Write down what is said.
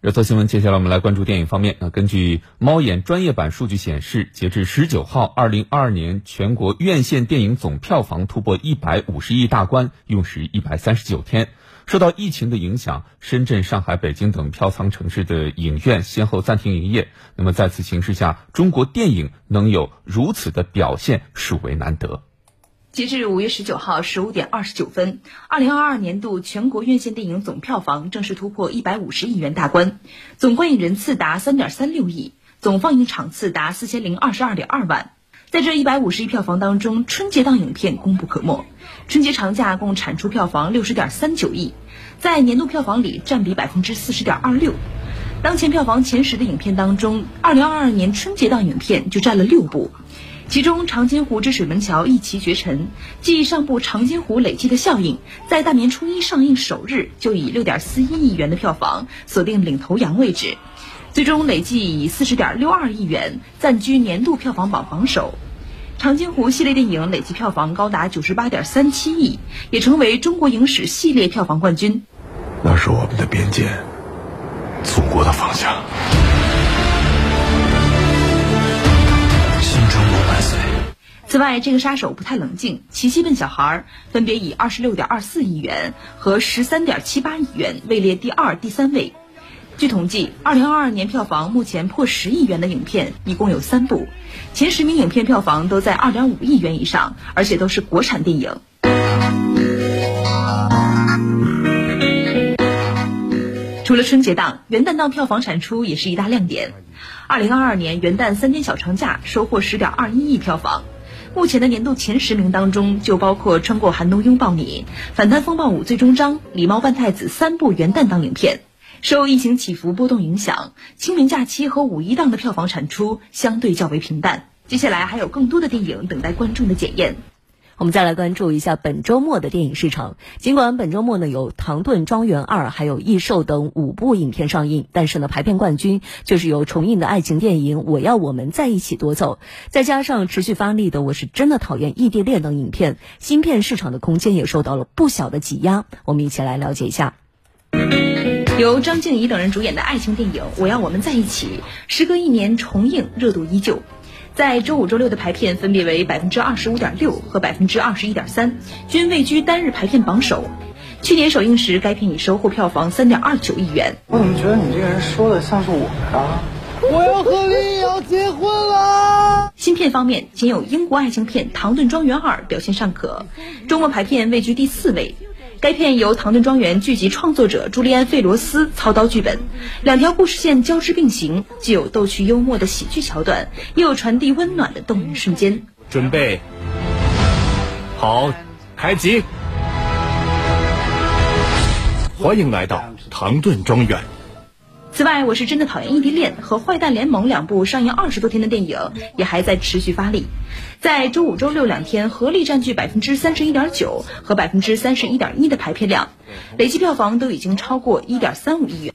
热搜新闻，接下来我们来关注电影方面。那根据猫眼专业版数据显示，截至十九号，二零二二年全国院线电影总票房突破一百五十亿大关，用时一百三十九天。受到疫情的影响，深圳、上海、北京等票仓城市的影院先后暂停营业。那么在此形势下，中国电影能有如此的表现，属为难得。截至五月十九号十五点二十九分，二零二二年度全国院线电影总票房正式突破一百五十亿元大关，总观影人次达三点三六亿，总放映场次达四千零二十二点二万。在这一百五十亿票房当中，春节档影片功不可没，春节长假共产出票房六十点三九亿，在年度票房里占比百分之四十点二六。当前票房前十的影片当中，二零二二年春节档影片就占了六部。其中，《长津湖之水门桥》一骑绝尘，继上部《长津湖》累计的效应，在大年初一上映首日就以六点四一亿元的票房锁定领头羊位置，最终累计以四十点六二亿元暂居年度票房榜榜首。《长津湖》系列电影累计票房高达九十八点三七亿，也成为中国影史系列票房冠军。那是我们的边界，祖国的方向。外，这个杀手不太冷静，奇迹笨小孩分别以二十六点二四亿元和十三点七八亿元位列第二、第三位。据统计，二零二二年票房目前破十亿元的影片一共有三部，前十名影片票房都在二点五亿元以上，而且都是国产电影。除了春节档，元旦档票房产出也是一大亮点。二零二二年元旦三天小长假收获十点二一亿票房。目前的年度前十名当中，就包括《穿过寒冬拥抱你》《反贪风暴五最终章》《狸猫换太子》三部元旦档影片。受疫情起伏波动影响，清明假期和五一档的票房产出相对较为平淡。接下来还有更多的电影等待观众的检验。我们再来关注一下本周末的电影市场。尽管本周末呢有《唐顿庄园二》还有《异兽》等五部影片上映，但是呢排片冠军就是由重映的爱情电影《我要我们在一起》夺走。再加上持续发力的《我是真的讨厌异地恋》等影片，新片市场的空间也受到了不小的挤压。我们一起来了解一下。由张静怡等人主演的爱情电影《我要我们在一起》，时隔一年重映，热度依旧。在周五、周六的排片分别为百分之二十五点六和百分之二十一点三，均位居单日排片榜首。去年首映时，该片已收获票房三点二九亿元。我怎么觉得你这个人说的像是我呀？我要和李瑶结婚了。新片方面，仅有英国爱情片《唐顿庄园二》表现尚可，周末排片位居第四位。该片由《唐顿庄园》剧集创作者朱利安·费罗斯操刀剧本，两条故事线交织并行，既有逗趣幽默的喜剧桥段，又有传递温暖的动人瞬间。准备好，开机！欢迎来到唐顿庄园。此外，我是真的讨厌异地恋和坏蛋联盟两部上映二十多天的电影也还在持续发力，在周五、周六两天合力占据百分之三十一点九和百分之三十一点一的排片量，累计票房都已经超过一点三五亿元。